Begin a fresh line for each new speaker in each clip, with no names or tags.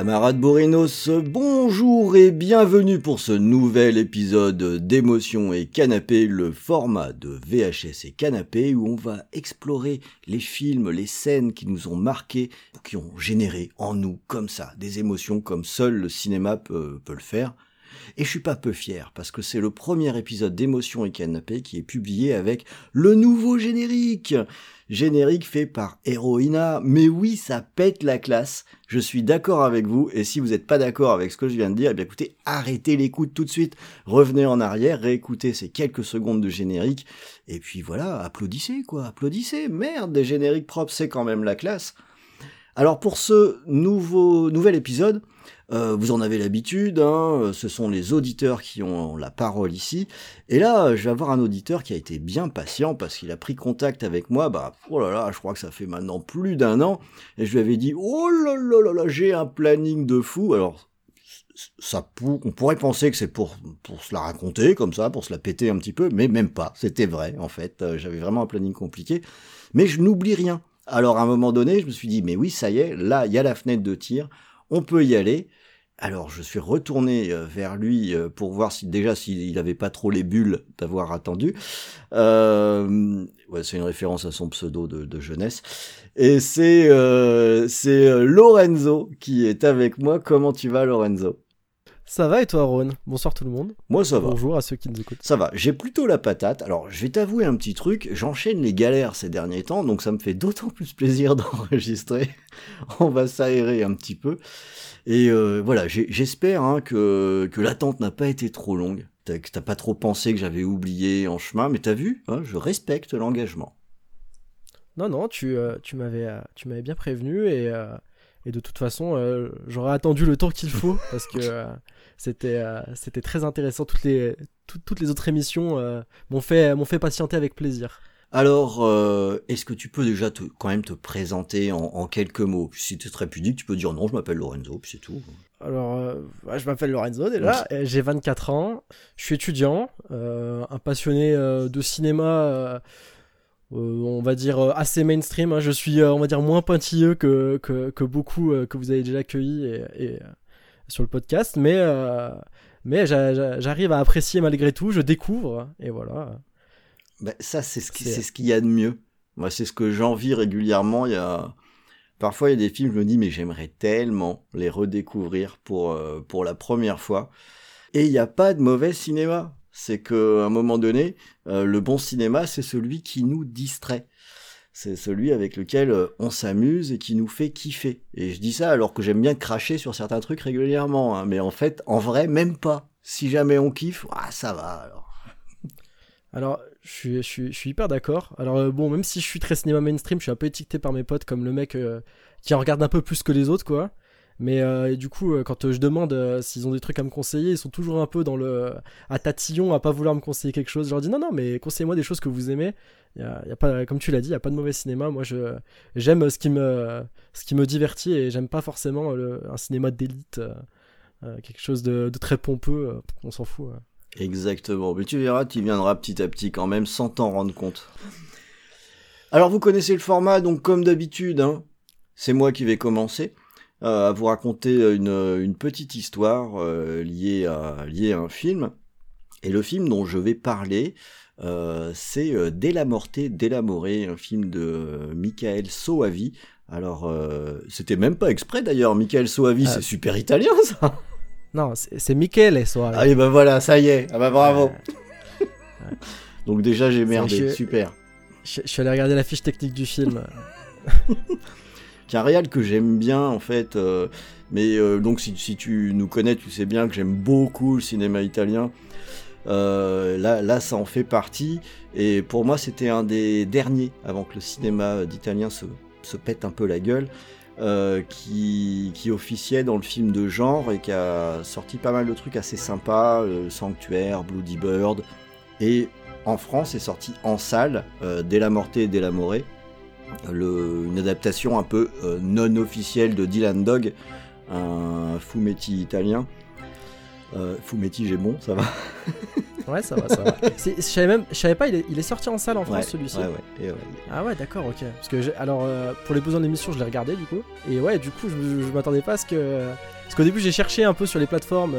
Camarades Borinos, bonjour et bienvenue pour ce nouvel épisode d'émotion et canapé, le format de VHS et canapé où on va explorer les films, les scènes qui nous ont marqués, qui ont généré en nous comme ça des émotions comme seul le cinéma peut, peut le faire. Et je suis pas peu fier parce que c'est le premier épisode d'émotion et canapé qui est publié avec le nouveau générique. Générique fait par Heroina. Mais oui, ça pète la classe. Je suis d'accord avec vous. Et si vous n'êtes pas d'accord avec ce que je viens de dire, eh bien écoutez, arrêtez l'écoute tout de suite. Revenez en arrière, réécoutez ces quelques secondes de générique. Et puis voilà, applaudissez quoi, applaudissez. Merde, des génériques propres, c'est quand même la classe. Alors pour ce nouveau nouvel épisode, euh, vous en avez l'habitude, hein, ce sont les auditeurs qui ont la parole ici. Et là, je vais avoir un auditeur qui a été bien patient parce qu'il a pris contact avec moi. Bah, oh là là, je crois que ça fait maintenant plus d'un an. Et je lui avais dit, oh là là là là, j'ai un planning de fou. Alors, ça on pourrait penser que c'est pour pour se la raconter comme ça, pour se la péter un petit peu, mais même pas. C'était vrai en fait. Euh, J'avais vraiment un planning compliqué, mais je n'oublie rien. Alors à un moment donné, je me suis dit, mais oui, ça y est, là, il y a la fenêtre de tir, on peut y aller. Alors je suis retourné euh, vers lui euh, pour voir si déjà s'il avait pas trop les bulles d'avoir attendu. Euh, ouais, c'est une référence à son pseudo de, jeunesse. Et c'est c'est euh, Lorenzo qui est avec moi. Comment tu vas, Lorenzo?
Ça va et toi, Ron? Bonsoir tout le monde.
Moi ça va.
Bonjour à ceux qui nous écoutent.
Ça va, j'ai plutôt la patate. Alors, je vais t'avouer un petit truc, j'enchaîne les galères ces derniers temps, donc ça me fait d'autant plus plaisir d'enregistrer. On va s'aérer un petit peu. Et euh, voilà, j'espère hein, que, que l'attente n'a pas été trop longue, T'as- que t'as pas trop pensé que j'avais oublié en chemin, mais t'as vu, hein, je respecte l'engagement.
Non, non, tu, euh, tu m'avais euh, bien prévenu et, euh, et de toute façon, euh, j'aurais attendu le temps qu'il faut parce que euh, c'était euh, c'était très intéressant. Toutes les, tout- toutes les autres émissions euh, m'ont fait, m'ont fait patienter avec plaisir.
Alors, euh, est-ce que tu peux déjà te, quand même te présenter en, en quelques mots? Puis Si t'es très pudique, tu peux dire non, je m'appelle Lorenzo, puis c'est tout.
Alors, euh, je m'appelle Lorenzo déjà, et j'ai 24 ans, je suis étudiant, euh, un passionné euh, de cinéma, on va dire euh, assez mainstream. hein. Je suis, euh, on va dire, moins pointilleux que, que, que beaucoup euh, que vous avez déjà accueillis et, et, euh, sur le podcast, mais, euh, mais j'a- j'a- j'arrive à apprécier malgré tout, je découvre, et voilà.
Ben, ça, c'est ce qui-
C'est-
c'est ce qu'il y a de mieux. Moi, c'est ce que j'envie régulièrement. Il y a parfois il y a des films, je me dis mais j'aimerais tellement les redécouvrir pour euh, pour la première fois. Et il n'y a pas de mauvais cinéma. C'est que à un moment donné, euh, le bon cinéma, c'est celui qui nous distrait. C'est celui avec lequel euh, on s'amuse et qui nous fait kiffer. Et je dis ça alors que j'aime bien cracher sur certains trucs régulièrement, hein. mais en fait, en vrai, même pas. Si jamais on kiffe, ça va alors.
Alors, je suis, hyper d'accord. Alors, euh, bon, même si je suis très cinéma mainstream, je suis un peu étiqueté par mes potes comme le mec qui en regarde un peu plus que les autres, quoi. Mais euh, du coup, euh, quand euh, je demande s'ils ont des trucs à me conseiller, ils sont toujours un peu dans le à tatillon, à pas vouloir me conseiller quelque chose. Je leur dis non, non, mais conseillez-moi des choses que vous aimez. Y a, pas, comme tu l'as dit, il y a pas de mauvais cinéma. Moi, je j'aime ce qui me ce qui me divertit et j'aime pas forcément un cinéma d'élite, quelque chose de, très pompeux. on s'en fout.
Exactement. Mais tu verras, tu viendras petit à petit quand même sans t'en rendre compte. Alors vous connaissez le format, donc comme d'habitude, hein, c'est moi qui vais commencer à vous raconter une, une petite histoire euh, liée, à, liée à un film. Et le film dont je vais parler, euh, c'est euh, Morte, Della More, un film de euh, Michael Soavi. Alors, euh, c'était même pas exprès d'ailleurs, Michael Soavi,
Ah.
c'est super italien ça
Non, c'est Michele Soavi.
Allez, ben voilà, ça y est. Ah bah bravo. Donc déjà, j'ai merdé.
je-
Super.
Je, je suis allé regarder la fiche technique du film.
C'est un réal que j'aime bien, en fait. euh, mais euh, donc, si, tu nous connais, tu sais bien que j'aime beaucoup le cinéma italien. Euh, là, ça en fait partie. Et pour moi, c'était un des derniers avant que le cinéma d'italien se, pète un peu la gueule, qui, qui officiait dans le film de genre et qui a sorti pas mal de trucs assez sympas, Sanctuaire, Bloody Bird, et en France est sorti en salle, euh, Della Morte et Della More, le- une adaptation un peu euh, non officielle de Dylan Dog, un fumetti italien. Euh, fumetti, j'ai bon, ça va.
Ouais, ça va, ça va. Je savais même, je savais pas, il est, il est sorti en salle en France
Ouais,
celui-ci.
ouais, ouais.
Ah ouais, d'accord, ok. Parce que alors euh, pour les besoins de l'émission, je l'ai regardé du coup. Et ouais, du coup, je, je m'attendais pas à ce que, parce qu'au début, j'ai cherché un peu sur les plateformes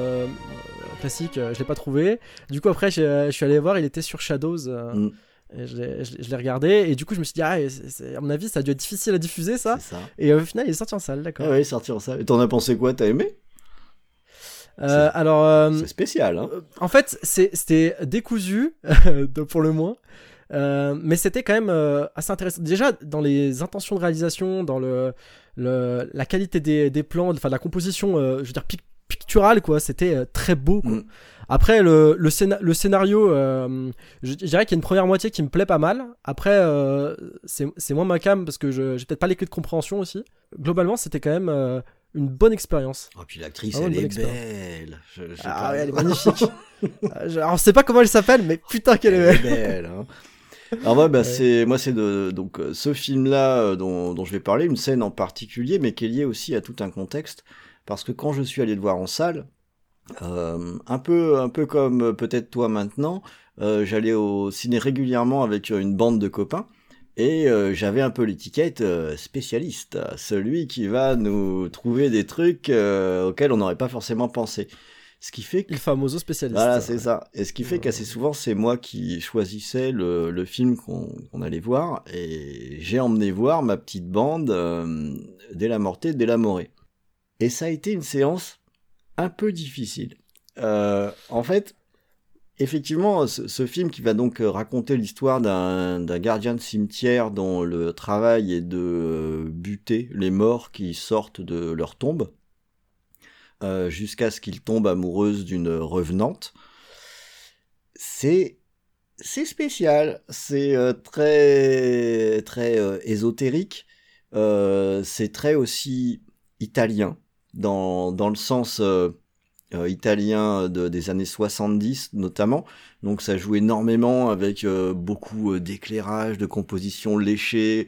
classiques, je l'ai pas trouvé. Du coup, après, je suis allé voir, il était sur Shadows.
Mm.
Et je l'ai- regardé et du coup je me suis dit ah à mon avis ça a dû être difficile à diffuser ça et au final il est sorti en salle d'accord
Ah ouais, sortir ça. Et t'en as pensé quoi? T'as aimé?
Euh, alors euh,
C'est spécial, hein
en fait, c'était décousu, pour le moins. Euh, mais c'était quand même assez intéressant. Déjà, dans les intentions de réalisation, dans le, le- la qualité des, des plans, enfin de la composition, je veux dire, pic- quoi, c'était euh, très beau. Quoi.
Mm.
Après, le, le, scéna- le scénario, euh, je, je dirais qu'il y a une première moitié qui me plaît pas mal. Après, euh, c'est moins ma cam parce que je- j'ai peut-être pas les clés de compréhension aussi. Globalement, c'était quand même euh, une bonne expérience.
Oh, puis l'actrice,
Ah ouais,
elle est belle. Je- je sais
Ah
pas.
ouais, elle est magnifique. Euh, Alors, je sais pas comment elle s'appelle, mais putain qu'elle est
Elle
belle.
belle. hein. Alors ouais, bah,
Ouais.
c'est moi c'est de donc ce film-là euh, dont, dont je vais parler, une scène en particulier, mais qui est liée aussi à tout un contexte, parce que quand je suis allé le voir en salle, euh, un peu un peu comme peut-être toi maintenant, euh, j'allais au ciné régulièrement avec une bande de copains. Et euh, j'avais un peu l'étiquette spécialiste, celui qui va nous trouver des trucs auxquels on n'aurait pas forcément pensé. Ce qui fait que
Il famoso spécialiste.
voilà, c'est ça. Et ce qui fait qu'assez souvent, c'est moi qui choisissais le, le film qu'on allait voir. Et j'ai emmené voir ma petite bande euh, Della Morte, Della More. Et ça a été une séance un peu difficile. Euh, en fait, effectivement, ce, film qui va donc euh, raconter l'histoire d'un gardien de cimetière dont le travail est de euh, buter les morts qui sortent de leur tombe jusqu'à ce qu'il tombe amoureuse d'une revenante. C'est spécial, c'est très très ésotérique, c'est très aussi italien dans dans le sens euh, euh, italien de- des années 70 notamment. Donc ça joue énormément avec euh, beaucoup d'éclairage, de composition léchée.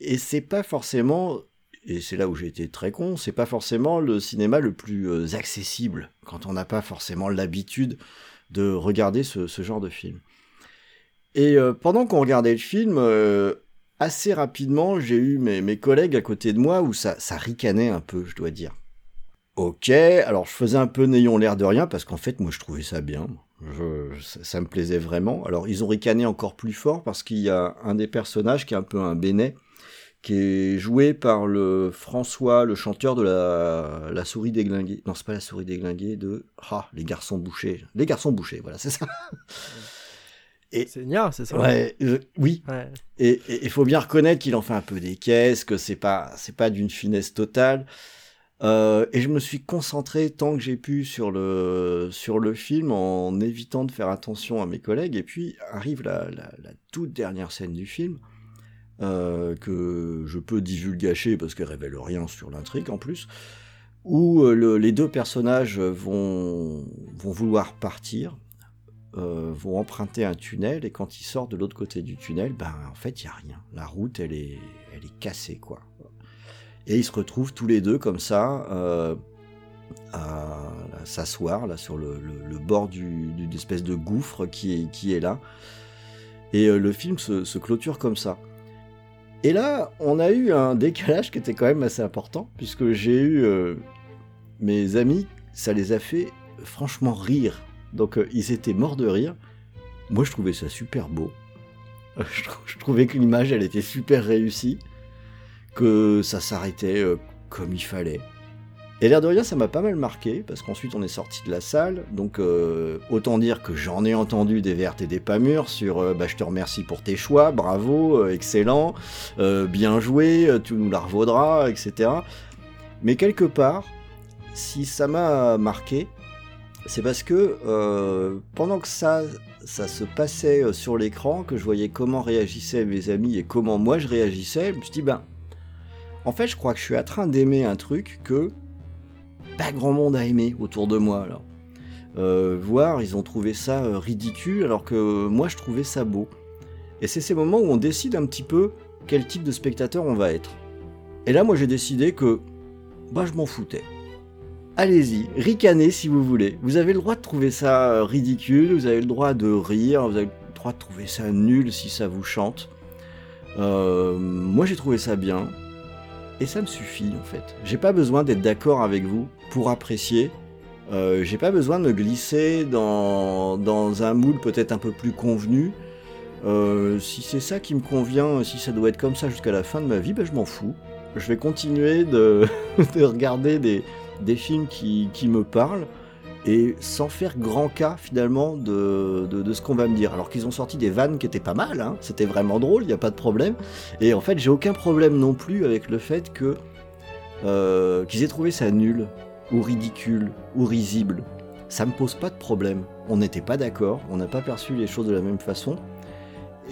Et c'est pas forcément, et c'est là où j'ai été très con, c'est pas forcément le cinéma le plus accessible quand on n'a pas forcément l'habitude de regarder ce, genre de film. Et pendant qu'on regardait le film, assez rapidement, j'ai eu mes, mes collègues à côté de moi où ça, ça ricanait un peu, je dois dire. Ok, alors je faisais un peu n'ayons l'air de rien parce qu'en fait, moi je trouvais ça bien. Ça me plaisait vraiment. Alors ils ont ricané encore plus fort parce qu'il y a un des personnages qui est un peu un bénet, qui est joué par le François, le chanteur de la, la souris déglinguée. Non, c'est pas la souris déglinguée, de ah, les garçons bouchés. Les garçons bouchés, voilà, c'est ça.
C'est Nia, c'est ça
Ouais, euh, oui,
Ouais.
et il faut bien reconnaître qu'il en fait un peu des caisses, que c'est pas c'est pas d'une finesse totale. Euh, et je me suis concentré tant que j'ai pu sur le sur le film en évitant de faire attention à mes collègues. Et puis arrive la, la, la toute dernière scène du film euh, que je peux divulgacher parce qu'elle révèle rien sur l'intrigue en plus, où euh, le- les deux personnages vont vont vouloir partir euh, vont emprunter un tunnel et quand ils sortent de l'autre côté du tunnel, ben en fait il y a rien. La route elle est elle est cassée quoi. Et ils se retrouvent tous les deux comme ça euh, à, s'asseoir là sur le, bord du- d'une espèce de gouffre qui est, qui est là. Et euh, le film se, clôture comme ça. Et là, on a eu un décalage qui était quand même assez important, puisque j'ai eu mes amis, ça les a fait franchement rire. Donc euh, ils étaient morts de rire. Moi, je trouvais ça super beau. Euh, Je, trou- je trouvais que l'image, elle était super réussie, que ça s'arrêtait euh, comme il fallait. Et l'air de rien, ça m'a pas mal marqué, parce qu'ensuite on est sorti de la salle, donc autant dire que j'en ai entendu des vertes et des pas mûres sur bah, je te remercie pour tes choix, bravo, excellent, bien joué, tu nous la revaudras, etc. Mais quelque part, si ça m'a marqué, c'est parce que euh, pendant que ça, se passait euh, sur l'écran, que je voyais comment réagissaient mes amis et comment moi je réagissais, je me suis dit, ben, En fait, je crois que je suis en train d'aimer un truc que pas grand monde a aimé autour de moi. Là. Euh, voir, ils ont trouvé ça ridicule, alors que moi, je trouvais ça beau. Et c'est ces moments où on décide un petit peu quel type de spectateur on va être. Et là, moi, j'ai décidé que, bah, je m'en foutais. Allez-y, ricanez si vous voulez. Vous avez le droit de trouver ça euh, ridicule, vous avez le droit de rire, vous avez le droit de trouver ça nul si ça vous chante. Euh, moi, j'ai trouvé ça bien. Et ça me suffit, en fait. J'ai pas besoin d'être d'accord avec vous pour apprécier. Euh, j'ai pas besoin de me glisser dans, un moule peut-être un peu plus convenu. Si c'est ça qui me convient, si ça doit être comme ça jusqu'à la fin de ma vie, ben je m'en fous. Je vais continuer de, de regarder des, des films qui, me parlent et sans faire grand cas finalement de ce qu'on va me dire. Alors qu'ils ont sorti des vannes qui étaient pas mal, hein, c'était vraiment drôle, il n'y a pas de problème. Et en fait, j'ai aucun problème non plus avec le fait que euh, qu'ils aient trouvé ça nul ou ridicule ou risible. Ça me pose pas de problème. On n'était pas d'accord, on n'a pas perçu les choses de la même façon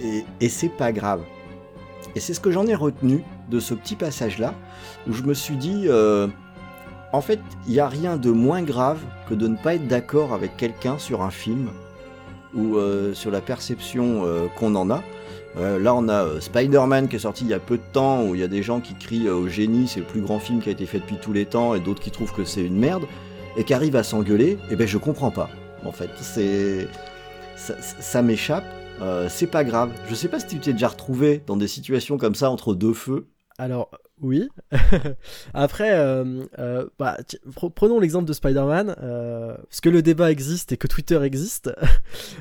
et, et c'est pas grave. Et c'est ce que j'en ai retenu de ce petit passage-là, où je me suis dit, euh, en fait, il n'y a rien de moins grave que de ne pas être d'accord avec quelqu'un sur un film ou euh, sur la perception euh, qu'on en a. Euh, là, on a Spider-Man qui est sorti il y a peu de temps, où il y a des gens qui crient au génie, c'est le plus grand film qui a été fait depuis tous les temps, et d'autres qui trouvent que c'est une merde, et qui arrivent à s'engueuler. Et ben, je comprends pas. En fait, c'est ça, ça m'échappe. C'est pas grave. Je sais pas si tu t'es déjà retrouvé dans des situations comme ça entre deux feux.
Alors, oui. Après, euh, euh, bah, prenons l'exemple de Spider-Man. Euh, parce que le débat existe et que Twitter existe,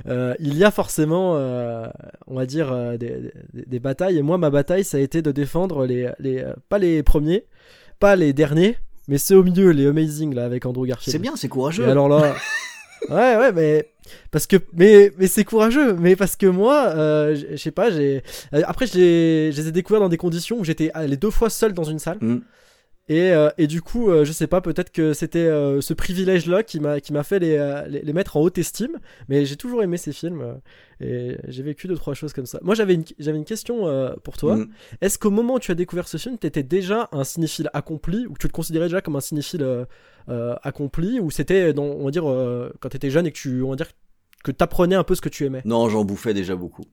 il y a forcément, on va dire, des, des, des, batailles. Et moi, ma bataille, ça a été de défendre les, les pas les premiers, pas les derniers, mais ceux au milieu, les Amazing, là, avec Andrew Garfield.
C'est bien, c'est courageux.
Et alors là. Ouais, ouais, mais parce que, mais, mais c'est courageux. Mais parce que moi, euh, je sais pas, j'ai. Après, je les, je les ai découverts dans des conditions où j'étais les deux fois seul dans une salle.
Mm.
Et, euh, et du coup, euh, je sais pas, peut-être que c'était euh, ce privilège-là qui m'a qui m'a fait les, les, les, mettre en haute estime. Mais j'ai toujours aimé ces films et j'ai vécu deux trois choses comme ça. Moi, j'avais une j'avais une question pour toi.
Mm.
Est-ce qu'au moment où tu as découvert ce film, tu étais déjà un cinéphile accompli ou tu te considérais déjà comme un cinéphile accompli ou c'était on va dire quand tu étais jeune et que tu on va dire que t'apprenais un peu ce que tu aimais?
Non, j'en bouffais déjà beaucoup.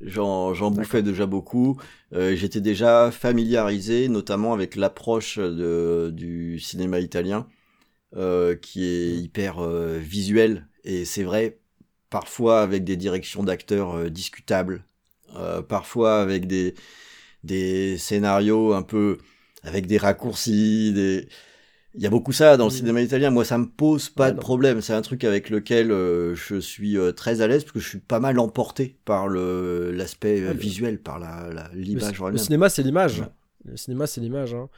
J'en, bouffais déjà beaucoup. Euh, j'étais déjà familiarisé, notamment avec l'approche du cinéma italien, euh, qui est hyper euh, visuel. Et c'est vrai, parfois avec des directions d'acteurs euh, discutables, euh, parfois avec des, des scénarios un peu avec des raccourcis, des il y a beaucoup ça dans le cinéma italien. Moi, ça me pose pas
Ouais,
de problème. C'est un truc avec lequel euh, je suis euh, très à l'aise parce que je suis pas mal emporté par le l'aspect euh,
le-
visuel, par la
Le,
l'image
le
elle-même.
cinéma, c'est l'image.
Ouais.
Le cinéma, c'est l'image. hein.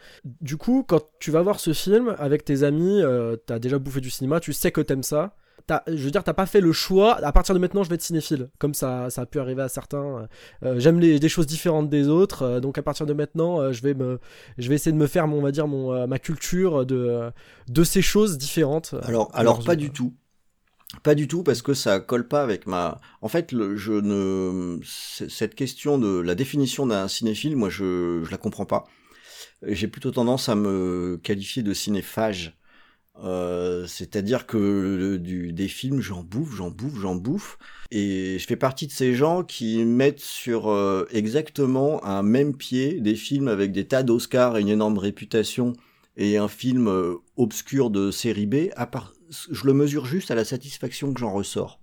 Du coup, quand tu vas voir ce film avec tes amis, t'as déjà bouffé du cinéma, tu sais que t'aimes ça. T'as- je veux dire, t'as pas fait le choix. À partir de maintenant, je vais être cinéphile, comme ça, ça a pu arriver à certains. Euh, J'aime les, des choses différentes des autres, euh, donc à partir de maintenant, euh, je vais me, je vais essayer de me faire, mon, on va dire, mon, ma culture de, de ces choses différentes.
Alors, alors pas du tout. Pas du tout parce que ça colle pas avec ma. En fait, le, je ne cette question de la définition d'un cinéphile, moi, je je la comprends pas. J'ai plutôt tendance à me qualifier de cinéphage. Euh, c'est-à-dire que du, des films, j'en bouffe, j'en bouffe, j'en bouffe, et je fais partie de ces gens qui mettent sur euh, exactement un même pied des films avec des tas d'Oscars et une énorme réputation et un film euh, obscur de série B, à part, je le mesure juste à la satisfaction que j'en ressors.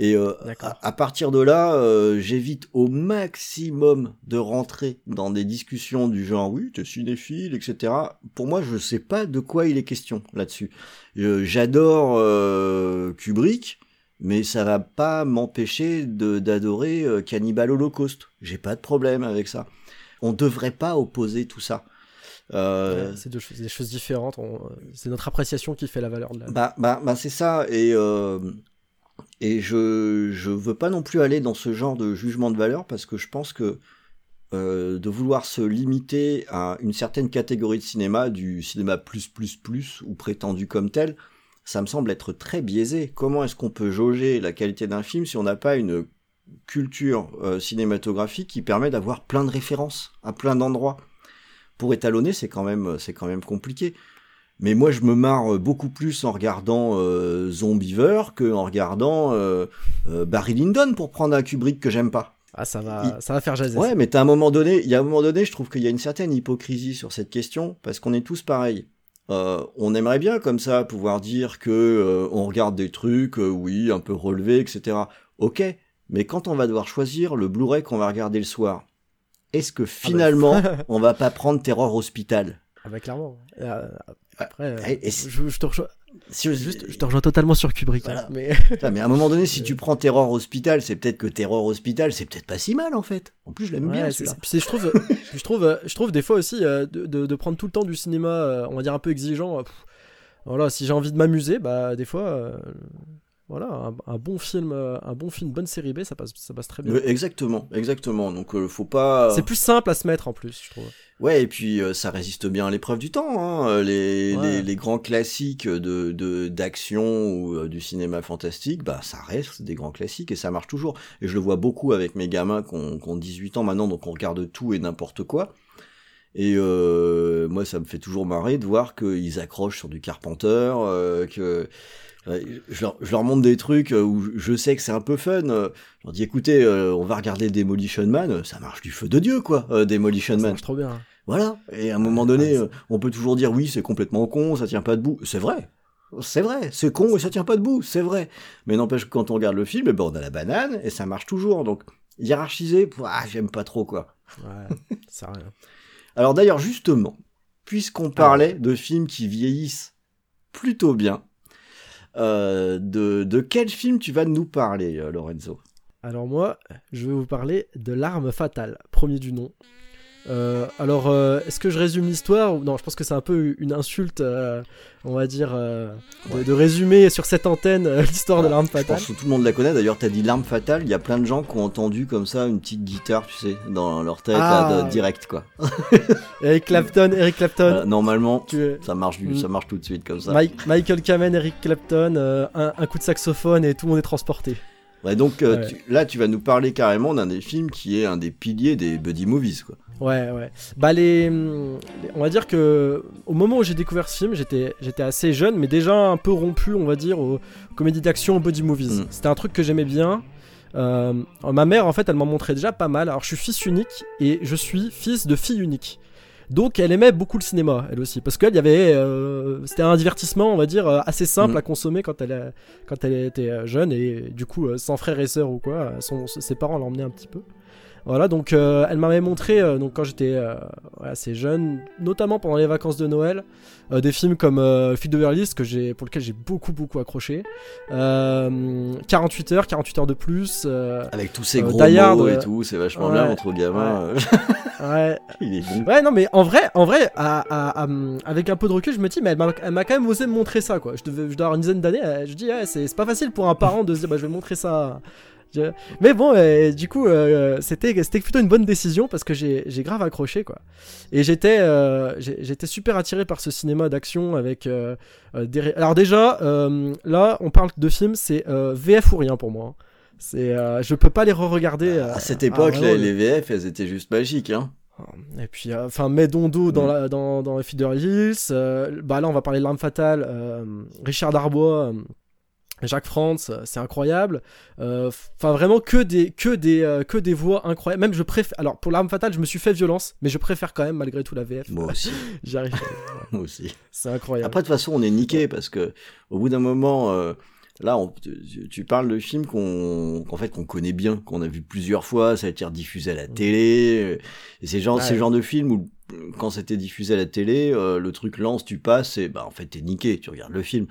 Et euh, à, à partir de là, euh, j'évite au maximum de rentrer dans des discussions du genre oui, t'es cinéphile, etc. Pour moi, je sais pas de quoi il est question là-dessus. J'adore euh, Kubrick, mais ça va pas m'empêcher d'adorer euh, Cannibal Holocaust. J'ai pas de problème avec ça. On devrait pas opposer tout ça. Euh,
Ouais, c'est deux choses- des choses différentes. on- C'est notre appréciation qui fait la valeur de la.
bah, bah, bah c'est ça. Et, euh, et je, je veux pas non plus aller dans ce genre de jugement de valeur parce que je pense que euh, de vouloir se limiter à une certaine catégorie de cinéma, du cinéma plus plus plus ou prétendu comme tel, ça me semble être très biaisé. Comment est-ce qu'on peut jauger la qualité d'un film si on n'a pas une culture euh, cinématographique qui permet d'avoir plein de références à plein d'endroits? Pour étalonner, c'est quand même, c'est quand même compliqué. Mais moi, je me marre beaucoup plus en regardant euh, Zombiever que en regardant euh, euh, Barry Lyndon pour prendre un Kubrick que j'aime pas.
Ah, ça va, ça va faire jaser.
Ouais, mais t'as un moment donné, il y a un moment donné, je trouve qu'il y a une certaine hypocrisie sur cette question parce qu'on est tous pareils. Euh, on aimerait bien comme ça pouvoir dire que on regarde des trucs, oui, un peu relevés, etc. Ok, mais quand on va devoir choisir le Blu-ray qu'on va regarder le soir, est-ce que finalement on va pas prendre Terror Hospital?
Ah bah clairement. Euh, après, euh,
et- et si-
je, je te rejoins,
Si-
juste, je te rejoins totalement sur Kubrick.
Voilà.
hein, mais
Putain, mais à un moment donné, si tu prends Terror Hospital, c'est peut-être que Terror Hospital, c'est peut-être pas si mal en fait. En plus, je l'aime bien
Ouais,
celui-là.
je trouve, je trouve, je trouve des fois aussi euh, de, de- de prendre tout le temps du cinéma, on va dire un peu exigeant. pff, voilà, si j'ai envie de m'amuser, bah des fois, euh, voilà, un, un bon film, euh, un bon film, bonne série B, ça passe, ça passe très bien.
Ouais, exactement, exactement. Donc euh, faut pas.
C'est plus simple à se mettre en plus, je trouve.
Ouais, et puis euh, ça résiste bien à l'épreuve du temps. Hein. Euh, Les,
Ouais.
les, les grands classiques de de- d'action ou euh, du cinéma fantastique, bah ça reste des grands classiques et ça marche toujours. Et je le vois beaucoup avec mes gamins qui ont, qui ont 18 ans maintenant, donc on regarde tout et n'importe quoi. Et euh, moi, ça me fait toujours marrer de voir qu'ils accrochent sur du Carpenter, euh, que euh, je, leur, je leur montre des trucs euh, où je sais que c'est un peu fun. euh, Je leur dis, écoutez, euh, on va regarder Demolition Man, ça marche du feu de Dieu, quoi, Demolition
Ça
Man.
marche trop bien.
Voilà. Et à un moment donné,
Ah,
on peut toujours dire oui, c'est complètement con, ça tient pas debout. C'est vrai. C'est vrai. C'est con et ça tient pas debout. C'est vrai. Mais n'empêche que quand on regarde le film, eh ben, on a la banane et ça marche toujours. Donc, hiérarchiser, ah, j'aime pas trop, quoi.
Ouais, ça rien.
Alors d'ailleurs, justement, puisqu'on parlait de films qui vieillissent plutôt bien, euh, de, quel film tu vas nous parler, euh, Lorenzo?
Alors moi, je vais vous parler de l'arme fatale, premier du nom. Euh, alors, euh, est-ce que je résume l'histoire Non, je pense que c'est un peu une insulte, euh, on va dire, de,
Ouais.
de résumer sur cette antenne l'histoire de l'arme
Je
fatale.
pense que tout le monde la connaît. D'ailleurs, t'as dit l'arme fatale. Il y a plein de gens qui ont entendu comme ça une petite guitare, tu sais, dans leur tête,
Ah.
là, de- direct, quoi.
Eric Clapton, Eric Clapton,
normalement,
tu-
ça marche, du-
Mm.
ça marche tout de suite comme ça.
Mike- Michael Kamen, Eric Clapton, un, un coup de saxophone et tout le monde est transporté.
Ouais, donc euh,
Ouais.
tu- là, tu vas nous parler carrément d'un des films qui est un des piliers des buddy movies, quoi.
Ouais, ouais. Bah les, les- on va dire que au moment où j'ai découvert ce film, j'étais, j'étais assez jeune, mais déjà un peu rompu, on va dire, aux comédies d'action, aux body movies.
Mm.
C'était un truc que j'aimais bien. Euh, ma mère, en fait, elle m'en montrait déjà pas mal. Alors, je suis fils unique et je suis fils de fille unique. Donc, elle aimait beaucoup le cinéma, elle aussi, parce qu'elle y avait, euh, c'était un divertissement, on va dire, euh, assez simple
Mm.
à consommer quand elle, quand elle était euh, jeune et du coup, sans frères et sœurs ou quoi, son- ses parents l'emmenaient un petit peu. Voilà, donc euh, elle m'avait montré, euh, donc quand j'étais euh, assez jeune, notamment pendant les vacances de Noël, des films comme Fille de Beverly Hills, que j'ai, pour lequel j'ai beaucoup beaucoup accroché. Euh, 48 heures, 48 heures de plus.
Avec tous ces gros
Die Hard,
mots et tout, c'est vachement
ouais,
bien entre gamins.
ouais,
il est bon.
ouais, non, mais en vrai, en vrai, à- à- à- avec un peu de recul, je me dis, mais elle m'a, quand même osé me montrer ça, quoi. Je devais, je dois avoir une dizaine d'années. Je dis, ouais, c'est, c'est pas facile pour un parent de se dire, bah, je vais montrer ça. Je- Mais bon, euh, du coup, euh, c'était, c'était plutôt une bonne décision parce que j'ai, j'ai grave accroché, quoi. Et j'étais, euh, j'étais super attiré par ce cinéma d'action avec euh, euh, des. Alors déjà, euh, là, on parle de films, c'est euh, VF ou rien pour moi. hein. C'est, euh, je peux pas les re-regarder. euh,
À cette époque, les, les VF, elles étaient juste magiques, hein.
et puis, euh, enfin, Medondo dans,
Mm.
la, dans, dans Hills. euh, bah là, on va parler de l'arme fatale. euh, Richard Darbois, euh, Jacques Franz, euh, c'est incroyable. Euh, Enfin, vraiment que des, que des, euh, que des voix incroyables. Même je préfère. Alors, pour l'arme fatale, je me suis fait violence, mais je préfère quand même malgré tout la VF.
Moi aussi,
J'y arrive.
moi aussi.
C'est incroyable.
Après, de toute façon, on est niqué parce que au bout d'un moment, euh, là, on- tu, tu parles de films qu'on, qu'en fait, qu'on connaît bien, qu'on a vu plusieurs fois, ça a été rediffusé à la télé. euh, Et c'est genre,
Ouais.
ces genres de films où, quand c'était diffusé à la télé, euh, le truc lance, tu passes, et bah, en fait, t'es niqué, tu regardes le film.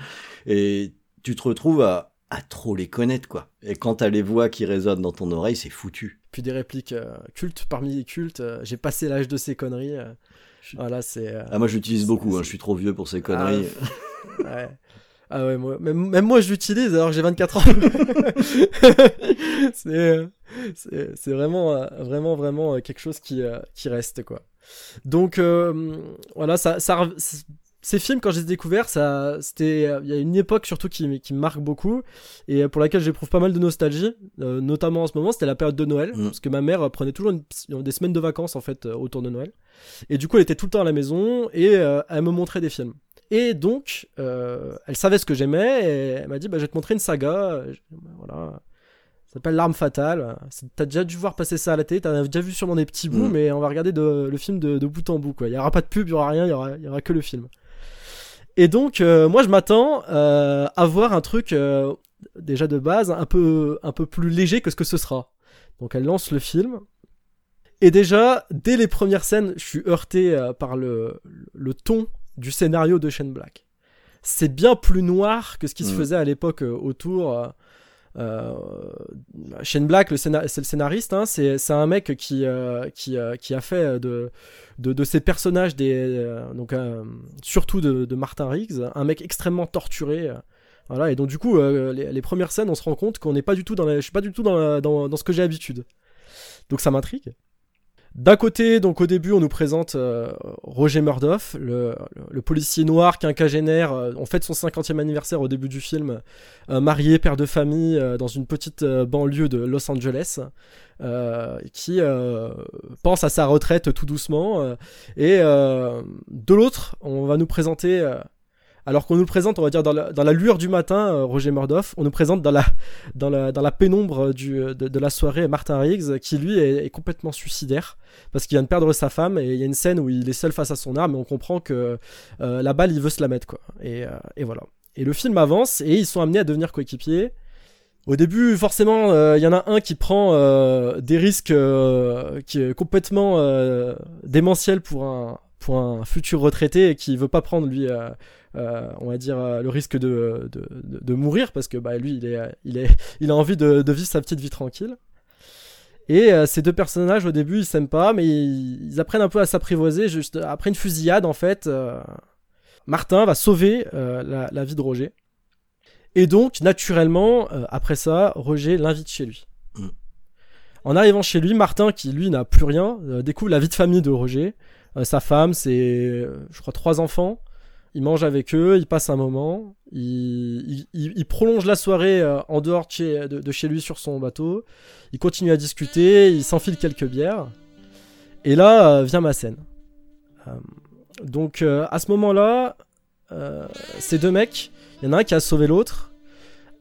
Et tu te retrouves à, à trop les connaître, quoi. Et quand t'as les voix qui résonnent dans ton oreille, c'est foutu.
Puis des répliques euh, cultes parmi les cultes. euh, J'ai passé l'âge de ces conneries. euh, voilà, c'est. euh,
Ah, moi, j'utilise beaucoup, hein, je suis trop vieux pour ces conneries.
Ouais. Ah ouais, moi, même, même moi je l'utilise alors que j'ai 24 ans. c'est, c'est, c'est vraiment, vraiment, vraiment quelque chose qui, qui reste quoi. Donc euh, voilà, ça, ça, ces films, quand je les ai découverts, ça, c'était, il y a une époque surtout qui, qui me marque beaucoup et pour laquelle j'éprouve pas mal de nostalgie, euh, notamment en ce moment, c'était la période de Noël,
Mm.
parce que ma mère euh, prenait toujours une- des semaines de vacances en fait euh, autour de Noël, et du coup elle était tout le temps à la maison et euh, elle me montrait des films. Et donc, euh, elle savait ce que j'aimais et elle m'a dit, bah, je vais te montrer une saga, bah, voilà. Ça s'appelle L'arme fatale. T'as déjà dû voir passer ça à la télé, t'en as déjà vu sûrement des petits bouts,
Mm.
mais on va regarder de- le film de, de bout en bout. Quoi. Il y aura pas de pub, il y aura rien, il y aura, il y aura que le film. Et donc, euh, moi, je m'attends euh, à voir un truc euh, déjà de base un peu, un peu plus léger que ce que ce sera. Donc, elle lance le film. Et déjà, dès les premières scènes, je suis heurté par le, le ton du scénario de Shane Black. C'est bien plus noir que ce qui se
Mm.
faisait à l'époque autour. Euh, Shane Black, c'est le scénariste, hein, c'est un mec qui, euh, euh, a fait de, de, ses personnages, surtout de, Martin Riggs, un mec extrêmement torturé. et donc du coup, les, premières scènes, on se rend compte qu'on n'est pas du tout dans la, suis pas du tout dans, dans ce que j'ai l'habitude. Donc ça m'intrigue. D'un côté, donc au début, on nous présente euh, Roger Murdoff, le, policier noir, quinquagénaire. euh, on fête son 50e anniversaire au début du film, euh, marié, père de famille, euh, dans une petite banlieue de Los Angeles, qui pense à sa retraite tout doucement. et de l'autre, on va nous présenter, alors qu'on nous présente, on va dire dans la, lueur du matin, euh, Roger Murdoff, on nous présente dans la, dans la, dans la pénombre du, de, de la soirée Martin Riggs, qui lui est, complètement suicidaire parce qu'il vient de perdre sa femme et il y a une scène où il est seul face à son arme et on comprend que euh, la balle il veut se la mettre quoi. Et, euh, et voilà. Et le film avance et ils sont amenés à devenir coéquipiers. Au début, forcément, euh, il y en a un qui prend euh, des risques euh, qui est complètement euh, démentiel pour un pour un futur retraité et qui veut pas prendre lui, euh, on va dire euh, le risque de, de, de- de mourir parce que bah lui il est il est il a envie de, de vivre sa petite vie tranquille. Et euh, ces deux personnages au début ils s'aiment pas mais ils, ils apprennent un peu à s'apprivoiser juste après une fusillade en fait. euh, Martin va sauver la, la vie de Roger. Et donc, naturellement, après ça, Roger l'invite chez lui.
Mm.
En arrivant chez lui, Martin, qui lui n'a plus rien, découvre la vie de famille de Roger. Sa femme, c'est, je crois, trois enfants. Il mange avec eux, il passe un moment. Il, prolonge la soirée euh, en dehors de chez, lui sur son bateau. Il continue à discuter, il s'enfile quelques bières. Et là euh, vient ma scène. Euh, donc à ce moment-là, ces deux mecs, il y en a un qui a sauvé l'autre,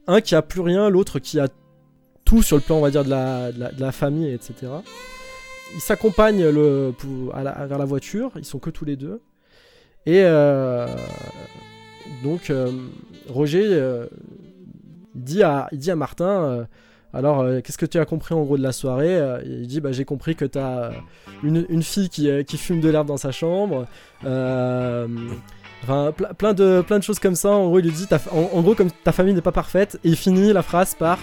un qui a plus rien, l'autre qui a tout sur le plan, on va dire, de la, de la, famille, etc. Ils s'accompagnent vers la voiture, ils sont que tous les deux. Et euh, donc euh, Roger euh, dit à, il dit à Martin, alors qu'est-ce que tu as compris en gros de la soirée Il dit, bah, j'ai compris que tu as une, une fille qui, qui fume de l'herbe dans sa chambre. Plein de, plein de choses comme ça. En gros, il lui dit, en, en gros, comme ta famille n'est pas parfaite, et il finit la phrase par,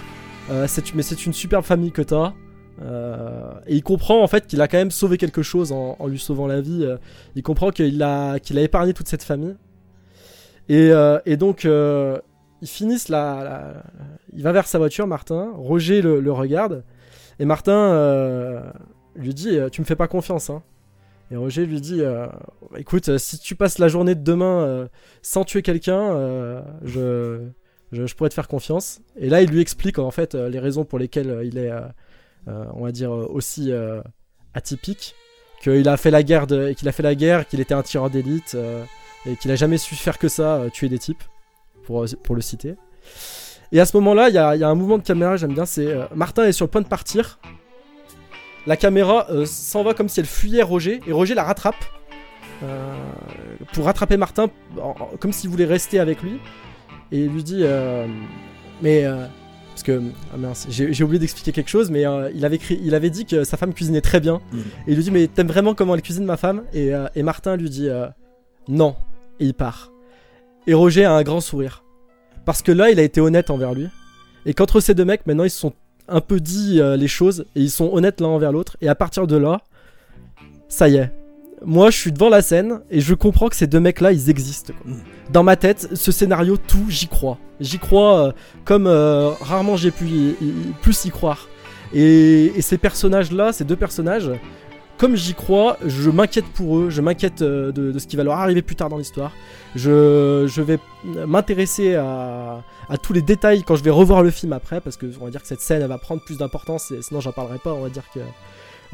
mais c'est une superbe famille que t'as. Euh, et il comprend en fait qu'il a quand même sauvé quelque chose en, lui sauvant la vie. Euh, il comprend qu'il a, qu'il a épargné toute cette famille. Et, euh, donc, ils finissent la, la- Il va vers sa voiture, Martin. Roger le, regarde. Et Martin lui dit Tu me fais pas confiance, hein. Et Roger lui dit Écoute, si tu passes la journée de demain sans tuer quelqu'un, je, je, pourrais te faire confiance. Et là, il lui explique en fait les raisons pour lesquelles il est, on va dire, euh, aussi euh, atypique. Qu'il a fait la guerre, qu'il était un tireur d'élite euh, et qu'il a jamais su faire que ça, euh, tuer des types, pour, pour le citer. Et à ce moment-là, il y a, un mouvement de caméra, j'aime bien, c'est euh, Martin est sur le point de partir. La caméra euh, s'en va comme si elle fuyait Roger, et Roger la rattrape euh, pour rattraper Martin, comme s'il voulait rester avec lui. Et lui dit euh, Mais. Parce que. Ah mince, j'ai oublié d'expliquer quelque chose, mais euh, il, avait il avait dit que sa femme cuisinait très bien.
Mhm.
Et il lui dit Mais t'aimes vraiment comment elle cuisine ma femme? Et, euh, et Martin lui dit euh, Non. Et il part. Et Roger a un grand sourire. Parce que là, il a été honnête envers lui. Et qu'entre ces deux mecs, maintenant, ils se sont un peu dit les choses et ils sont honnêtes l'un envers l'autre. Et à partir de là, ça y est. Moi, je suis devant la scène et je comprends que ces deux mecs-là, ils existent. quoi.
Mm.
Dans ma tête, ce scénario, tout, j'y crois. J'y crois euh, comme euh, rarement j'ai pu y- y- plus y croire. Et, et ces personnages-là, ces deux personnages, comme j'y crois, je m'inquiète pour eux, je m'inquiète euh, de, de ce qui va leur arriver plus tard dans l'histoire. Je, je vais m'intéresser à, à tous les détails quand je vais revoir le film après, parce que on va dire que cette scène elle va prendre plus d'importance, et sinon j'en parlerai pas. On va dire que,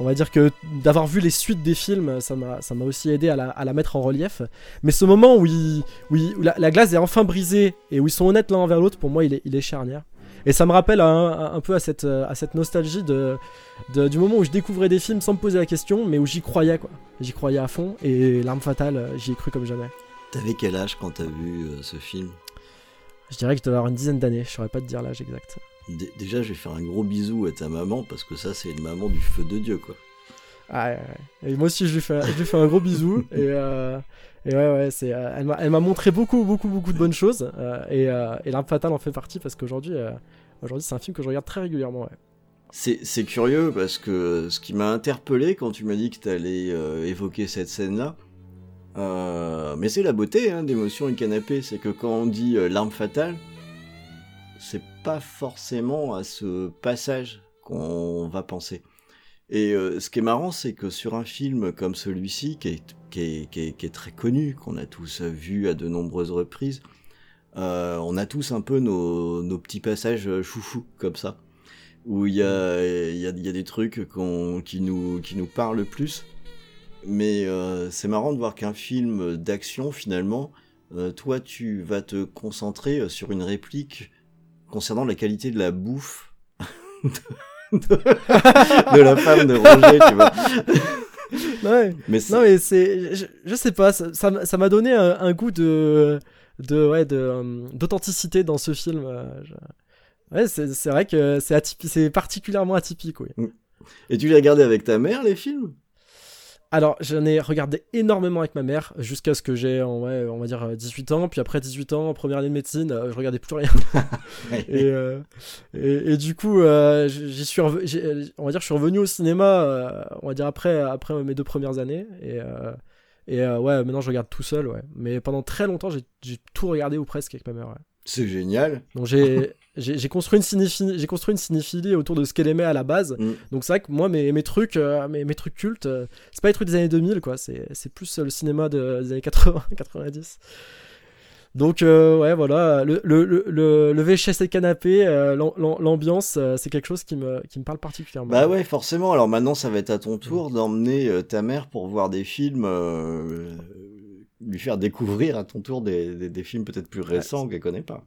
on va dire que d'avoir vu les suites des films, ça m'a, aussi aidé à la, à la mettre en relief. Mais ce moment où, il- où, il- où la, la glace est enfin brisée et où ils sont honnêtes l'un envers l'autre, pour moi, il est, il est charnière. Et ça me rappelle un, un peu à cette, à cette nostalgie de, de- du moment où je découvrais des films sans me poser la question, mais où j'y croyais quoi. J'y croyais à fond et l'arme fatale, j'y ai cru comme jamais.
T'avais quel âge quand t'as vu euh, ce film?
Je dirais que je devais avoir une dizaine d'années, je saurais pas te dire l'âge exact.
Dé- Déjà, je vais faire un gros bisou à ta maman parce que ça, c'est une maman du feu de Dieu, quoi.
Ah, ouais, ouais. Et moi aussi, je lui fais, je lui fais un gros bisou. Et, euh, et ouais, ouais, c'est, euh, elle m'a montré beaucoup, beaucoup, beaucoup de bonnes choses. euh, et euh, et l'arme fatale en fait partie parce qu'aujourd'hui, aujourd'hui, c'est un film que je regarde très régulièrement. Ouais.
C'est curieux parce que ce qui m'a interpellé quand tu m'as dit que t'allais euh, évoquer cette scène-là, mais c'est la beauté hein, d'émotion et canapé, c'est que quand on dit l'arme fatale, c'est pas forcément à ce passage qu'on va penser. Et euh, ce qui est marrant, c'est que sur un film comme celui-ci, qui est, très connu, qu'on a tous vu à de nombreuses reprises, euh, on a tous un peu nos, petits passages euh, chouchou comme ça où il y a, des trucs qui, nous, parlent plus. Mais c'est marrant de voir qu'un film d'action, finalement, toi, tu vas te concentrer sur une réplique concernant la qualité de la bouffe de, de- de la femme de Roger, tu vois. Mais
Non, mais c'est, je, je sais pas, ça, ça m'a- ça m'a donné un, un goût de, de, ouais, de, euh, d'authenticité dans ce film. euh, Ouais, c'est, c'est vrai que c'est atypique, c'est particulièrement atypique, oui.
Et tu l'as regardé avec ta mère, les films?
Alors, j'en ai regardé énormément avec ma mère jusqu'à ce que j'ai, ouais, on va dire euh, 18 ans. Puis après 18 ans, première année de médecine, euh, je regardais plus rien. et, euh, et, et du coup, euh, j'y suis, on va dire, je suis revenu au cinéma, euh, on va dire après, après mes deux premières années. Et, et ouais, maintenant je regarde tout seul, ouais. Mais pendant très longtemps, j'ai j'ai tout regardé ou presque avec ma mère. Ouais.
C'est génial.
Donc j'ai j'ai construit une cinéphilie, j'ai construit une cinéphilie autour de ce qu'elle aimait à la base.
Mm.
Donc c'est vrai que moi mes, mes trucs euh, mes, mes trucs cultes, euh, c'est pas les trucs des années 2000 quoi, c'est c'est plus euh, le cinéma de- des années 80 90. Donc euh, ouais voilà, le, le, le, le, VHS et le canapé, l'am- l'am- l'ambiance, c'est quelque chose qui me, qui me parle particulièrement.
Bah ouais, forcément. Alors maintenant, ça va être à ton tour d'emmener ta mère pour voir des films, lui faire découvrir à ton tour des, des, des films peut-être plus récents qu'elle connaît pas.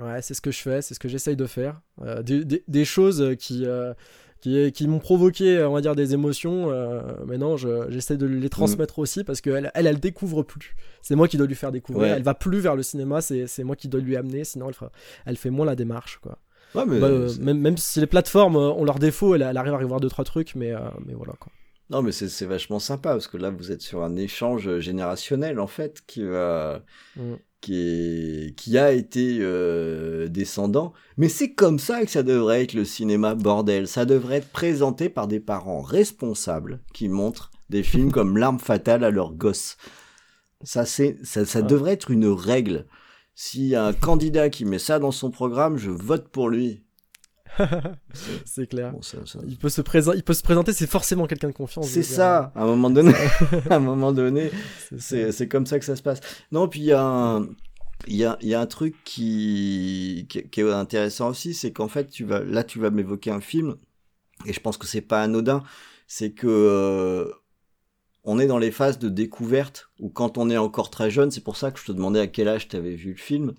Ouais, c'est ce que je fais, c'est ce que j'essaye de faire. Euh, des, des, des choses qui, euh, qui, qui m'ont provoqué, on va dire, des émotions. Euh, maintenant, je- j'essaie de les transmettre aussi parce qu'elle, elle, elle découvre plus. C'est moi qui dois lui faire découvrir.
Ouais.
Elle va plus vers le cinéma, c'est, moi qui dois lui amener. Sinon, elle, fera, elle fait moins la démarche, quoi.
Ouais, mais
Bah, même, même si les plateformes euh, ont leurs défauts, elle, elle arrive à revoir deux trois trucs, mais, mais voilà, quoi.
Non, mais c'est vachement sympa parce que là, vous êtes sur un échange générationnel en fait qui va
Mm.
qui est qui a été euh, descendant. Mais c'est comme ça que ça devrait être le cinéma bordel. Ça devrait être présenté par des parents responsables qui montrent des films comme L'arme fatale à leurs gosses. Ça c'est ça, ça
Ah.
devrait être une règle. S'il y a un candidat qui met ça dans son programme, je vote pour lui.
c'est clair.
Bon, ça- ça-
Il peut, se présen- il peut se présenter, c'est forcément quelqu'un de confiance.
C'est ça, à un moment donné. à un moment donné,
C'est
comme ça que ça se passe. Non, puis il y a un, il y a, il y a un truc qui, qui, qui est intéressant aussi, c'est qu'en fait, tu vas, là, tu vas m'évoquer un film, et je pense que c'est pas anodin, c'est que euh, on est dans les phases de découverte, où quand on est encore très jeune, c'est pour ça que je te demandais à quel âge tu avais vu le film,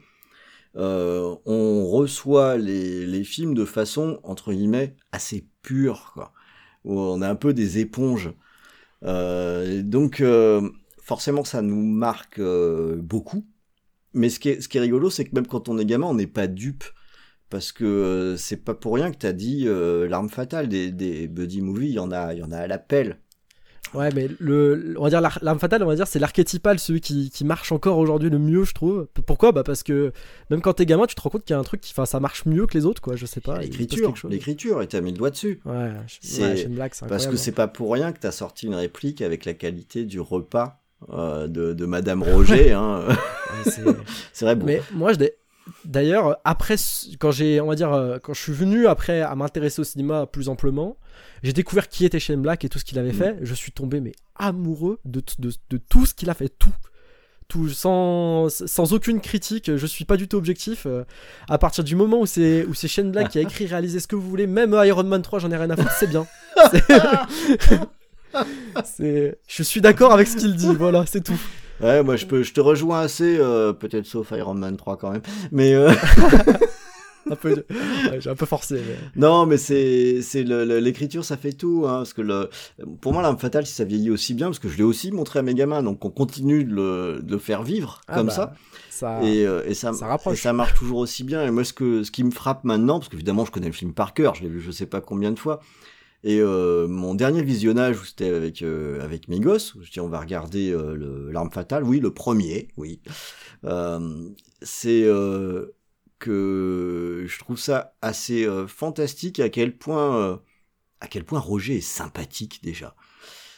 euh, on reçoit les, les films de façon, entre guillemets, assez pure, quoi. On est un peu des éponges. Euh, donc, euh, forcément, ça nous marque euh, beaucoup. Mais ce qui est, ce qui est rigolo, c'est que même quand on est gamin, on n'est pas dupe. Parce que euh, c'est pas pour rien que t'as dit euh, l'arme fatale des, des buddy movies, il y en a, il y en a à l'appel.
Ouais, mais le, on va dire l'ar- l'arme fatale, on va dire c'est l'archétypal, celui qui, qui marche encore aujourd'hui le mieux, je trouve. Pourquoi? Bah parce que même quand t'es gamin, tu te rends compte qu'il y a un truc qui, enfin, ça marche mieux que les autres, quoi. Je sais pas.
L'écriture, l'écriture, et t'as mis le doigt dessus.
Ouais,
C'est-
ouais,
Parce que c'est pas pour rien que t'as sorti une réplique avec la qualité du repas euh, de, de Madame Roger. hein.
Ouais, c'est-
c'est vrai, bon.
mais moi, je, dé- D'ailleurs, après, quand j'ai, on va dire, euh, quand je suis venu après à m'intéresser au cinéma plus amplement, j'ai découvert qui était Shane Black et tout ce qu'il avait
Mm.
fait. Je suis tombé mais amoureux de, de, de tout ce qu'il a fait, tout. Tout, sans, sans aucune critique, je suis pas du tout objectif. euh, à partir du moment où c'est où c'est Shane Black qui a écrit, réalisé ce que vous voulez, même Iron Man 3, j'en ai rien à foutre, c'est bien. Je suis d'accord avec ce qu'il dit, voilà, c'est tout.
Ouais, moi je peux, je te rejoins assez, euh, peut-être sauf Iron Man 3 quand même. Mais euh,
Un peu, j'ai un peu forcé. mais-
non, mais c'est, c'est l'écriture, ça fait tout. Hein, parce que le, pour moi, l'arme fatale, si ça vieillit aussi bien, parce que je l'ai aussi montré à mes gamins, donc on continue de le, de le faire vivre
Ah
comme
bah,
ça.
Ça,
Et, euh, et ça,
ça rapproche.
et ça marche toujours aussi bien. Et moi, ce, que, ce qui me frappe maintenant, parce qu'évidemment, je connais le film par cœur, je l'ai vu je sais pas combien de fois. Et euh, mon dernier visionnage, c'était avec, euh, avec mes gosses, où je dis on va regarder euh, l'arme fatale, oui, le premier, oui. Euh, c'est que je trouve ça assez fantastique à quel point à quel point Roger est sympathique déjà.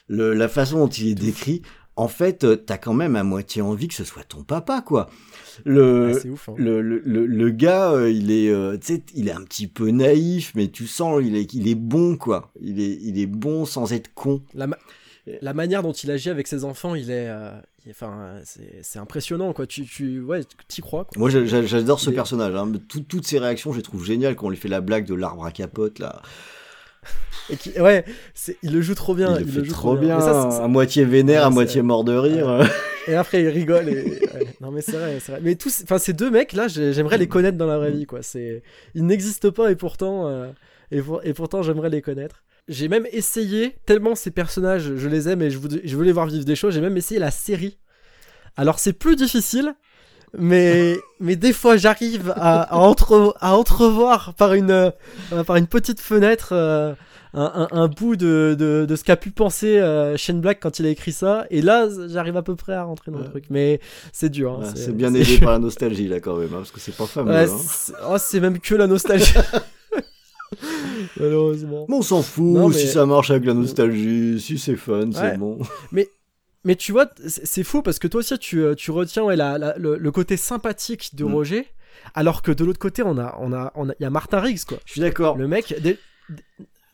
Le, la façon dont il est décrit, en fait, euh, t'as quand même à moitié envie que ce soit ton papa, quoi. Le,
ouais, c'est ouf. hein.
le, le, le, le gars, euh, il est, euh, il est un petit peu naïf, mais tu sens, il est, il est bon, quoi. Il est, il est bon sans être con.
La, ma- la manière dont il agit avec ses enfants, il est, euh, il est- enfin, c'est c'est impressionnant, quoi. Tu, tu, ouais, t'y crois. Quoi.
Moi, j'a- j'a- j'adore ce
est-
personnage. Hein. Tout- toutes ses réactions, je les trouve géniales quand on lui fait la blague de l'arbre à capote, là.
Et qui, ouais, il le joue trop bien.
il le fait
joue
trop bien.
Ça, c'est-
à moitié vénère,
Ouais,
à moitié mort de rire.
Et après, il rigole. Et... ouais. Non, mais c'est vrai, c'est vrai. Mais tous, enfin, ces deux mecs là, j'ai- j'aimerais les connaître dans la vraie vie, quoi. C'est, ils n'existent pas et pourtant, euh, et, pour- et pourtant, j'aimerais les connaître. J'ai même essayé, tellement ces personnages, je les aime et je, voudrais- je veux les voir vivre des choses. J'ai même essayé la série. Alors, c'est plus difficile. Mais, mais des fois j'arrive à, à, entre, à entrevoir par une, euh, par une petite fenêtre euh, un, un- un bout de, de, de ce qu'a pu penser euh, Shane Black quand il a écrit ça. Et là, j'arrive à peu près à rentrer dans le truc. Mais c'est dur. hein,
Ouais,
c'est-
bien aidé par la nostalgie, là, quand même, hein, parce que c'est pas fameux.
Ouais,
hein.
c'est oh, c'est même que la nostalgie. Malheureusement.
Mais on s'en fout,
Non, mais-
si ça marche avec la nostalgie, si c'est fun, c'est bon.
Mais tu vois, c'est fou parce que toi aussi, tu, euh, tu retiens ouais, la- la- le, le côté sympathique de
Mm.
Roger. Alors que de l'autre côté, on a, on a, on a, il y a Martin Riggs, quoi.
Je suis d'accord.
Le mec, des- des-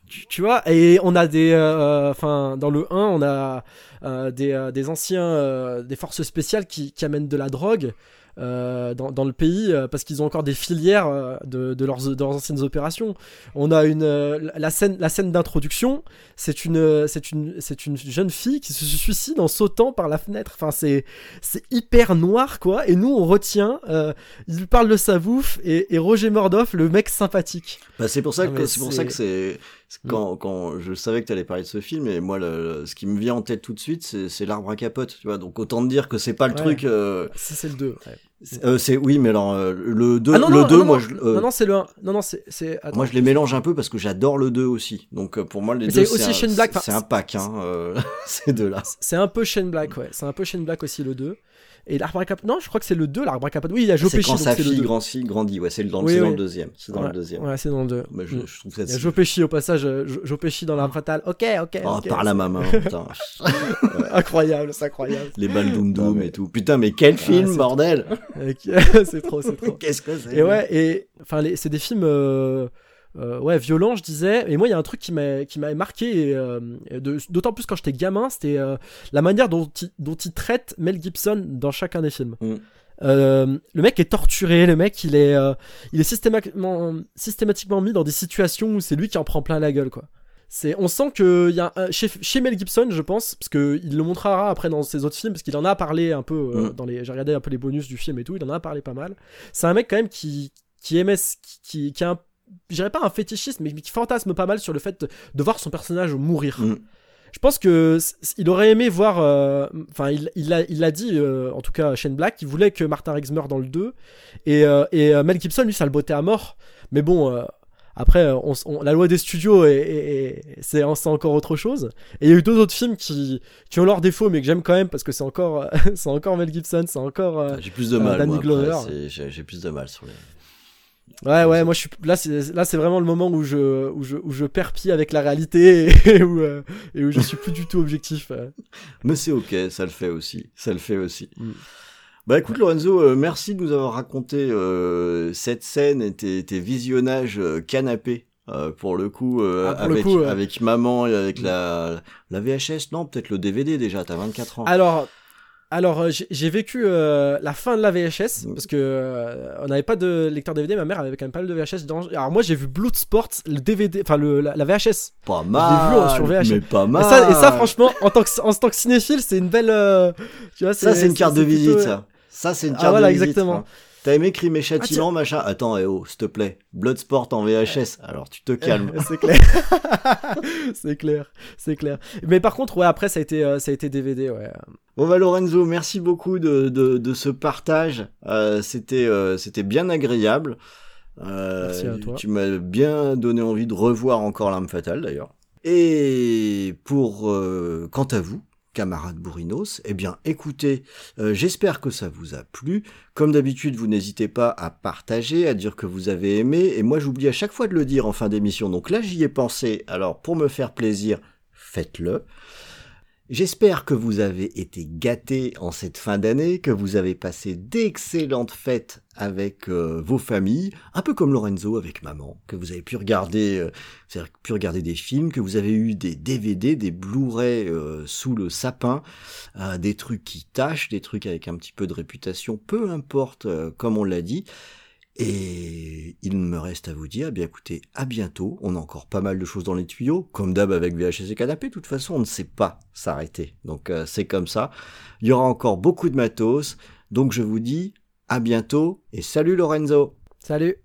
tu, tu vois, et on a des, euh, enfin, dans le 1, on a euh, des, euh, des anciens, euh, des forces spéciales qui, qui amènent de la drogue euh, dans, dans le pays euh, parce qu'ils ont encore des filières euh, de, de leurs, de leurs anciennes opérations. On a une, la scène, la scène d'introduction, c'est une, c'est une, c'est une jeune fille qui se suicide en sautant par la fenêtre. Enfin, c'est, c'est hyper noir, quoi. Et nous, on retient, euh, il parle de sa bouffe et, et Roger Mordoff, le mec sympathique.
Bah, c'est pour ça que c'est pour ça que c'est quand quand je savais que tu allais parler de ce film et moi le, le- ce qui me vient en tête tout de suite c'est l'arbre à capote tu vois donc autant te dire que c'est pas le
Ouais.
truc euh,
Ça, c'est le 2.
c'est euh, c'est- oui mais alors euh, le 2
Ah non,
le
non,
2
non,
moi
non,
je euh,
non, non, c'est le 1. Non, non, c'est.
moi je les mélange un peu parce que j'adore le 2 aussi donc pour moi les
Mais
deux
c'est aussi
un-
Shane Black,
c'est un pack hein euh, ces deux là
C'est un peu Shane Black, ouais. C'est un peu Shane Black aussi, le 2. Et l'arbre à capote. Non, je crois que c'est le 2, l'arbre à capote. Oui, il y a Joe
c'est
Pesci,
quand
donc
sa
c'est le
fille
2.
grandit grandit ouais c'est dans,
Oui,
c'est dans le deuxième c'est dans
ouais,
le deuxième
Ouais, c'est dans le 2.
Mais je, je trouve ça
Il y a Joe Pesci au passage. Jo- Joe Pesci dans l'arbre fatale. Ok, ok.
oh
ok,
par la
c'est-
maman putain
incroyable, c'est incroyable.
les balles doum doum
mais-
et tout putain mais quel film
c'est-
bordel
c'est trop, c'est trop.
qu'est-ce que c'est
Et ouais, et enfin, les- c'est des films euh, euh, ouais, violents, je disais. Et moi, il y a un truc qui m'a qui m'avait marqué, et, euh, et d'autant plus quand j'étais gamin, c'était euh, la manière dont il, dont il traite Mel Gibson dans chacun des films.
Mm.
Euh, le mec est torturé, le mec il est, il est systématiquement, systématiquement mis dans des situations où c'est lui qui en prend plein la gueule quoi. C'est, on sent que y a chez, chez Mel Gibson, je pense, parce que il le montrera après dans ses autres films, parce qu'il en a parlé un peu euh,
Mm.
dans les, j'ai regardé un peu les bonus du film et tout, il en a parlé pas mal. C'est un mec quand même qui, qui aimait, ce- qui, qui, qui a dirais pas un fétichisme, mais qui fantasme pas mal sur le fait de, de voir son personnage mourir.
Mm.
Je pense que il aurait aimé voir, euh, enfin il, il, a, il l'a dit, euh, en tout cas Shane Black, il voulait que Martin Riggs meure dans le 2, et, euh, et Mel Gibson lui ça le bottait à mort, mais bon, après on, s- on- la loi des studios est- c'est, encore autre chose, et il y a eu deux autres films qui, qui ont leurs défauts mais que j'aime quand même parce que c'est encore, c'est encore Mel Gibson, c'est encore...
J'ai plus de mal.
Danny Glover.
j'ai plus de mal sur les.
Ouais, ouais, moi je suis là, c'est là c'est vraiment le moment où je où je où je perds pied avec la réalité et, où euh, et où je suis plus du tout objectif. euh.
Mais c'est ok, ça le fait aussi. Ça le fait aussi.
Mm.
Bah écoute Lorenzo, euh, merci de nous avoir raconté euh, cette scène et tes, tes visionnages canapé. euh, pour le coup, euh,
Ah, pour le
avec,
coup,
avec maman et avec la, la VHS, non, peut-être le DVD déjà, t'as 24 ans.
Alors, alors euh, j'ai vécu euh, la fin de la VHS
Mm.
parce que euh, on n'avait pas de lecteur DVD. Ma mère avait quand même pas mal de VHS. Dans... Alors moi j'ai vu Bloodsport, le DVD, enfin le la, la VHS.
pas
vu,
mal,
euh, sur VHS.
mais pas
Et
mal.
ça, et ça, franchement, en tant que en tant que cinéphile, c'est une belle. tu vois,
Ça, c'est une carte de visite,
plutôt-
ça. Ça, c'est une
Ah,
carte
voilà,
de visite.
exactement.
hein. T'as aimé Crime et. Châtiment, machin? Attends, eh oh, s'il te plaît. Bloodsport en VHS. Alors, tu te calmes.
c'est clair. c'est clair, c'est clair. Mais par contre, ouais, après ça a été, euh, ça a été DVD, ouais.
Bon bah Lorenzo, merci beaucoup de, de, de ce partage. Euh, c'était euh, c'était bien agréable.
Merci à toi.
Tu m'as bien donné envie de revoir encore l'arme fatale d'ailleurs. Et pour quant à vous, camarades bourrinos, eh bien écoutez, euh, j'espère que ça vous a plu. Comme d'habitude, vous n'hésitez pas à partager, à dire que vous avez aimé. Et moi, j'oublie à chaque fois de le dire en fin d'émission. Donc là, j'y ai pensé. Alors pour me faire plaisir, faites-le. J'espère que vous avez été gâtés en cette fin d'année, que vous avez passé d'excellentes fêtes avec euh, vos familles, un peu comme Lorenzo avec maman, que vous avez pu regarder, euh, pu regarder des films, que vous avez eu des DVD, des Blu-ray euh, sous le sapin, euh, des trucs qui tâchent, des trucs avec un petit peu de réputation, peu importe, comme on l'a dit. Et il me reste à vous dire, eh bien écoutez, à bientôt. On a encore pas mal de choses dans les tuyaux, comme d'hab avec VHS et canapé. De toute façon, on ne sait pas s'arrêter. Donc euh, c'est comme ça. Il y aura encore beaucoup de matos. Donc je vous dis à bientôt et salut Lorenzo.
Salut.